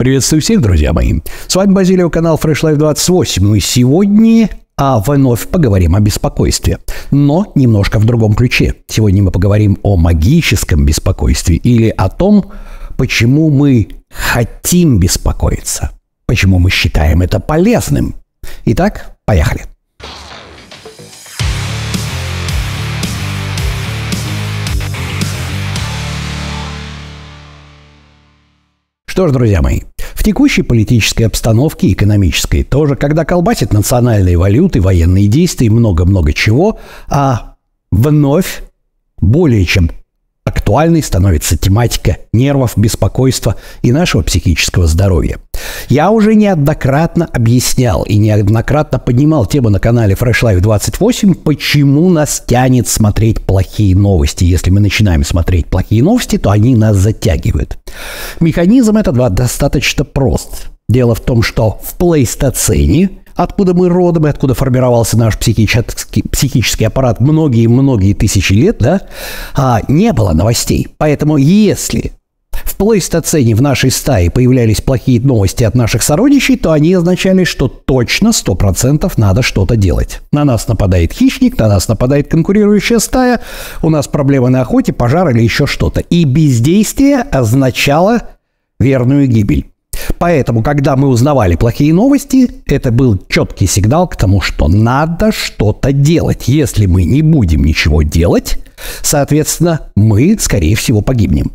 Приветствую всех, друзья мои. С вами Базилио, канал Fresh Life 28. Ну и сегодня а вновь поговорим о беспокойстве. Но немножко в другом ключе. Сегодня мы поговорим о магическом беспокойстве или о том, почему мы хотим беспокоиться. Почему мы считаем это полезным. Итак, поехали. Что ж, друзья мои, в текущей политической обстановке, экономической тоже, когда колбасит национальные валюты, военные действия и много-много чего, а вновь более чем актуальной становится тематика нервов, беспокойства и нашего психического здоровья. Я уже неоднократно объяснял и неоднократно поднимал тему на канале Fresh Life 28, почему нас тянет смотреть плохие новости. Если мы начинаем смотреть плохие новости, то они нас затягивают. Механизм этот достаточно прост. Дело в том, что в плейстоцене откуда мы родом и откуда формировался наш психический, психический аппарат многие-многие тысячи лет, да, а, не было новостей. Поэтому если в плейстоцене в нашей стае появлялись плохие новости от наших сородичей, то они означали, что точно 100% надо что-то делать. На нас нападает хищник, на нас нападает конкурирующая стая, у нас проблемы на охоте, пожар или еще что-то. И бездействие означало верную гибель. Поэтому, когда мы узнавали плохие новости, это был четкий сигнал к тому, что надо что-то делать. Если мы не будем ничего делать, соответственно, мы, скорее всего, погибнем.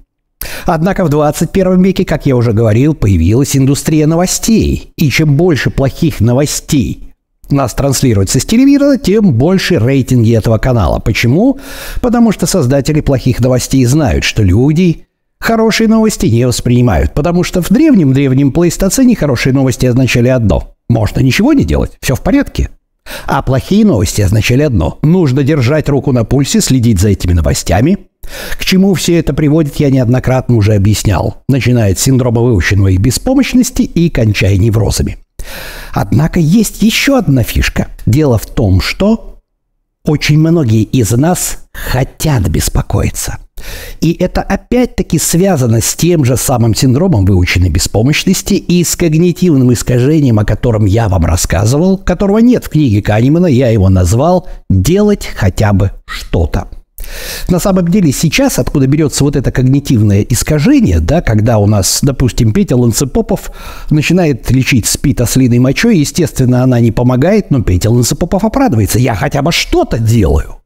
Однако в 21 веке, как я уже говорил, появилась индустрия новостей. И чем больше плохих новостей нас транслируется с телевизора, тем больше рейтинги этого канала. Почему? Потому что создатели плохих новостей знают, что люди хорошие новости не воспринимают, потому что в древнем-древнем плейстоцене хорошие новости означали одно. Можно ничего не делать, все в порядке. А плохие новости означали одно. Нужно держать руку на пульсе, следить за этими новостями. К чему все это приводит, я неоднократно уже объяснял. Начиная с синдрома выученной беспомощности и кончая неврозами. Однако есть еще одна фишка. Дело в том, что очень многие из нас хотят беспокоиться – и это опять-таки связано с тем же самым синдромом выученной беспомощности и с когнитивным искажением, о котором я вам рассказывал, которого нет в книге Канемана, я его назвал «Делать хотя бы что-то». На самом деле сейчас, откуда берется вот это когнитивное искажение, да, когда у нас, допустим, Петя Ланцепопов начинает лечить спит ослиной мочой, естественно, она не помогает, но Петя Ланцепопов оправдывается. Я хотя бы что-то делаю.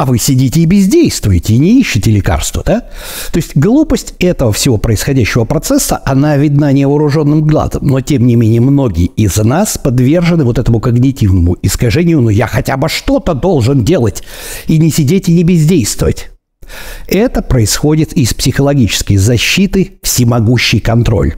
А вы сидите и бездействуете, и не ищете лекарства, да? То есть глупость этого всего происходящего процесса, она видна невооруженным глазом, но тем не менее многие из нас подвержены вот этому когнитивному искажению, ну я хотя бы что-то должен делать, и не сидеть и не бездействовать. Это происходит из психологической защиты всемогущий контроль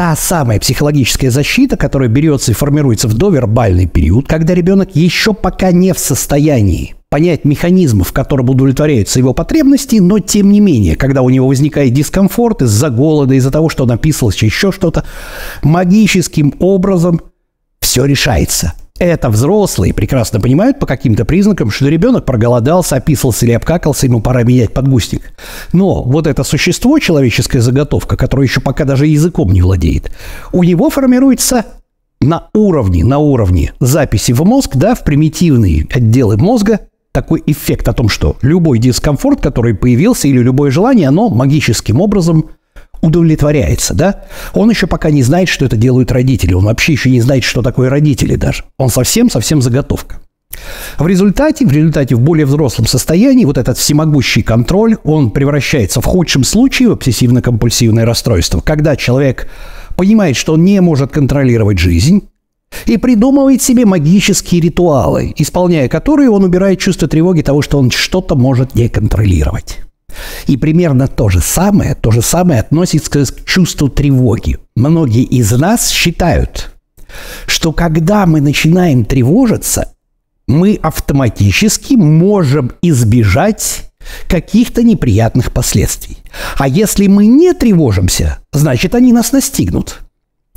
та самая психологическая защита, которая берется и формируется в довербальный период, когда ребенок еще пока не в состоянии понять механизмы, в котором удовлетворяются его потребности, но тем не менее, когда у него возникает дискомфорт из-за голода, из-за того, что написалось еще что-то, магическим образом все решается. Это взрослые прекрасно понимают по каким-то признакам, что ребенок проголодался, описался или обкакался, ему пора менять подгузник. Но вот это существо, человеческая заготовка, которое еще пока даже языком не владеет, у него формируется на уровне, на уровне записи в мозг, да, в примитивные отделы мозга, такой эффект о том, что любой дискомфорт, который появился, или любое желание, оно магическим образом удовлетворяется, да? Он еще пока не знает, что это делают родители. Он вообще еще не знает, что такое родители даже. Он совсем-совсем заготовка. В результате, в результате в более взрослом состоянии вот этот всемогущий контроль, он превращается в худшем случае в обсессивно-компульсивное расстройство, когда человек понимает, что он не может контролировать жизнь, и придумывает себе магические ритуалы, исполняя которые он убирает чувство тревоги того, что он что-то может не контролировать. И примерно то же самое, то же самое относится к чувству тревоги. Многие из нас считают, что когда мы начинаем тревожиться, мы автоматически можем избежать каких-то неприятных последствий. А если мы не тревожимся, значит они нас настигнут.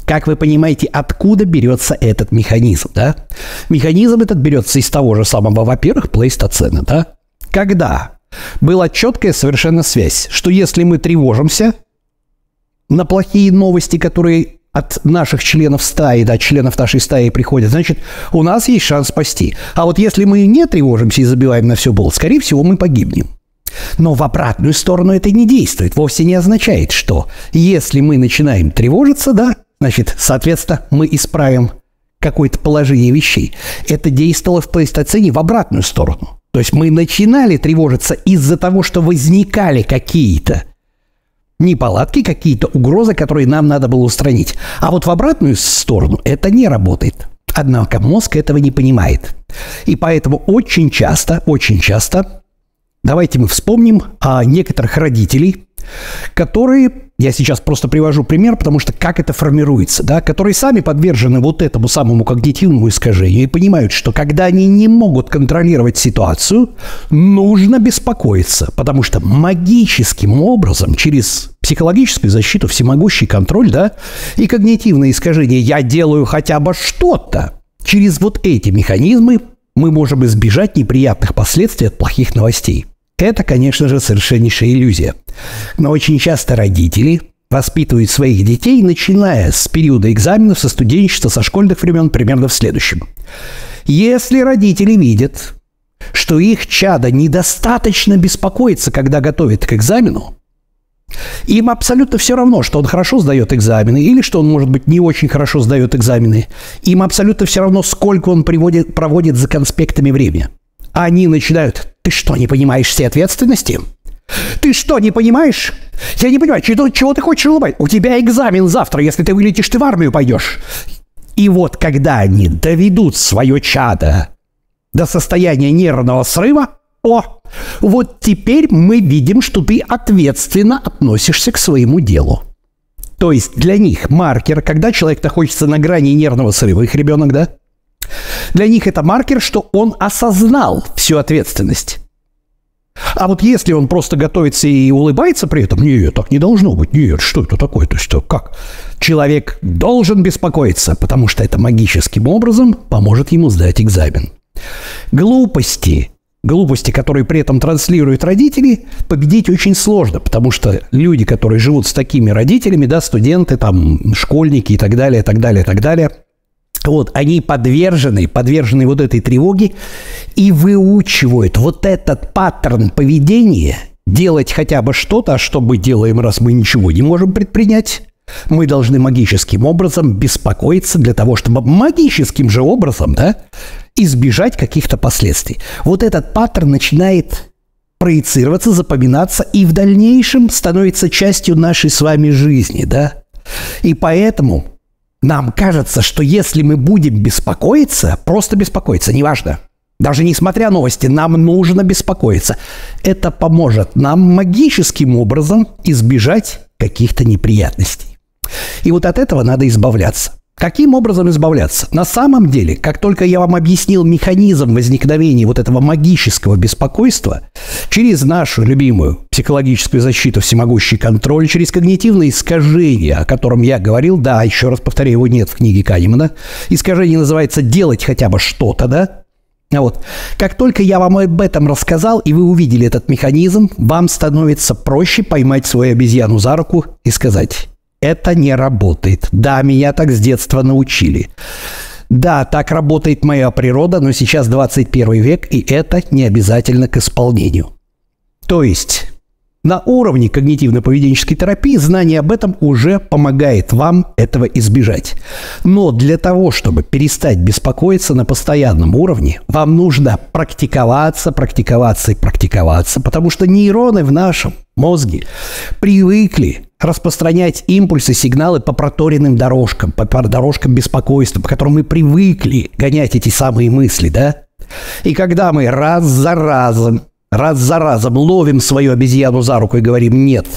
Как вы понимаете, откуда берется этот механизм, да? Механизм этот берется из того же самого, во-первых, плейстоцена, да? Когда была четкая совершенно связь, что если мы тревожимся, на плохие новости, которые от наших членов стаи, да, членов нашей стаи приходят, значит, у нас есть шанс спасти. А вот если мы не тревожимся и забиваем на все болт, скорее всего, мы погибнем. Но в обратную сторону это не действует. Вовсе не означает, что если мы начинаем тревожиться, да, значит, соответственно, мы исправим какое-то положение вещей. Это действовало в плейстоцене в обратную сторону. То есть мы начинали тревожиться из-за того, что возникали какие-то неполадки, какие-то угрозы, которые нам надо было устранить. А вот в обратную сторону это не работает. Однако мозг этого не понимает. И поэтому очень часто, очень часто, давайте мы вспомним о некоторых родителей, которые, я сейчас просто привожу пример, потому что как это формируется, да, которые сами подвержены вот этому самому когнитивному искажению и понимают, что когда они не могут контролировать ситуацию, нужно беспокоиться, потому что магическим образом через психологическую защиту, всемогущий контроль, да, и когнитивное искажение «я делаю хотя бы что-то», через вот эти механизмы мы можем избежать неприятных последствий от плохих новостей – это, конечно же, совершеннейшая иллюзия. Но очень часто родители воспитывают своих детей, начиная с периода экзаменов, со студенчества, со школьных времен, примерно в следующем. Если родители видят, что их чадо недостаточно беспокоится, когда готовит к экзамену, им абсолютно все равно, что он хорошо сдает экзамены или что он, может быть, не очень хорошо сдает экзамены. Им абсолютно все равно, сколько он приводит, проводит за конспектами время. Они начинают ты что, не понимаешь всей ответственности? Ты что, не понимаешь? Я не понимаю, чего, чего ты хочешь улыбать? У тебя экзамен завтра, если ты вылетишь, ты в армию пойдешь. И вот когда они доведут свое чадо до состояния нервного срыва, о, вот теперь мы видим, что ты ответственно относишься к своему делу. То есть для них маркер, когда человек находится на грани нервного срыва, их ребенок, да, для них это маркер, что он осознал всю ответственность. А вот если он просто готовится и улыбается при этом, нет, так не должно быть, нет, что это такое, то есть как? Человек должен беспокоиться, потому что это магическим образом поможет ему сдать экзамен. Глупости, глупости, которые при этом транслируют родители, победить очень сложно, потому что люди, которые живут с такими родителями, да, студенты, там, школьники и так далее, и так далее, и так далее – вот, они подвержены, подвержены вот этой тревоге и выучивают вот этот паттерн поведения, делать хотя бы что-то, а что мы делаем, раз мы ничего не можем предпринять. Мы должны магическим образом беспокоиться для того, чтобы магическим же образом, да, избежать каких-то последствий. Вот этот паттерн начинает проецироваться, запоминаться и в дальнейшем становится частью нашей с вами жизни, да. И поэтому нам кажется, что если мы будем беспокоиться, просто беспокоиться, неважно, даже несмотря новости, нам нужно беспокоиться. Это поможет нам магическим образом избежать каких-то неприятностей. И вот от этого надо избавляться. Каким образом избавляться? На самом деле, как только я вам объяснил механизм возникновения вот этого магического беспокойства, через нашу любимую психологическую защиту, всемогущий контроль, через когнитивное искажение, о котором я говорил, да, еще раз повторяю, его нет в книге Канемана, искажение называется «делать хотя бы что-то», да, а вот. Как только я вам об этом рассказал, и вы увидели этот механизм, вам становится проще поймать свою обезьяну за руку и сказать это не работает. Да, меня так с детства научили. Да, так работает моя природа, но сейчас 21 век, и это не обязательно к исполнению. То есть на уровне когнитивно-поведенческой терапии знание об этом уже помогает вам этого избежать. Но для того, чтобы перестать беспокоиться на постоянном уровне, вам нужно практиковаться, практиковаться и практиковаться, потому что нейроны в нашем мозге привыкли распространять импульсы, сигналы по проторенным дорожкам, по дорожкам беспокойства, по которым мы привыкли гонять эти самые мысли, да? И когда мы раз за разом, раз за разом ловим свою обезьяну за руку и говорим «нет»,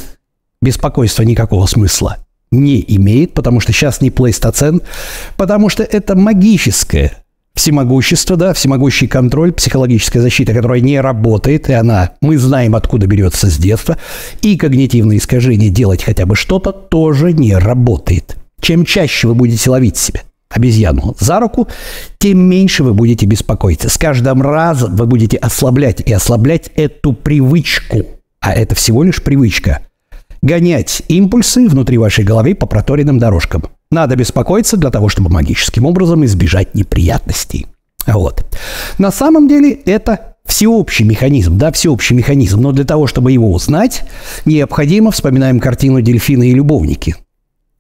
беспокойство никакого смысла не имеет, потому что сейчас не плейстоцен, потому что это магическое всемогущество, да, всемогущий контроль, психологическая защита, которая не работает, и она, мы знаем, откуда берется с детства, и когнитивное искажение делать хотя бы что-то тоже не работает. Чем чаще вы будете ловить себя обезьяну за руку, тем меньше вы будете беспокоиться. С каждым разом вы будете ослаблять и ослаблять эту привычку. А это всего лишь привычка. гонять импульсы внутри вашей головы по проторенным дорожкам. Надо беспокоиться для того, чтобы магическим образом избежать неприятностей. Вот. На самом деле это всеобщий механизм, да, всеобщий механизм, но для того, чтобы его узнать, необходимо, вспоминаем картину «Дельфины и любовники»,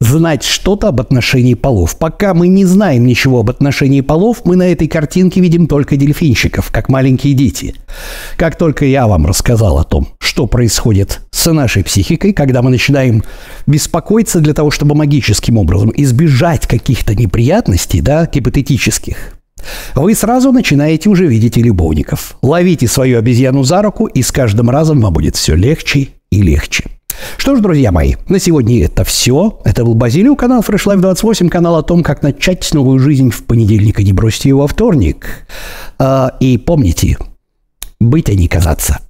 знать что-то об отношении полов. Пока мы не знаем ничего об отношении полов, мы на этой картинке видим только дельфинчиков, как маленькие дети. Как только я вам рассказал о том, что происходит с нашей психикой, когда мы начинаем беспокоиться для того, чтобы магическим образом избежать каких-то неприятностей, да, гипотетических, вы сразу начинаете уже видеть и любовников. Ловите свою обезьяну за руку, и с каждым разом вам будет все легче и легче. Что ж, друзья мои, на сегодня это все. Это был Базилио, канал Fresh Life 28, канал о том, как начать новую жизнь в понедельник, и не бросьте его во вторник. А, и помните, быть, а не казаться.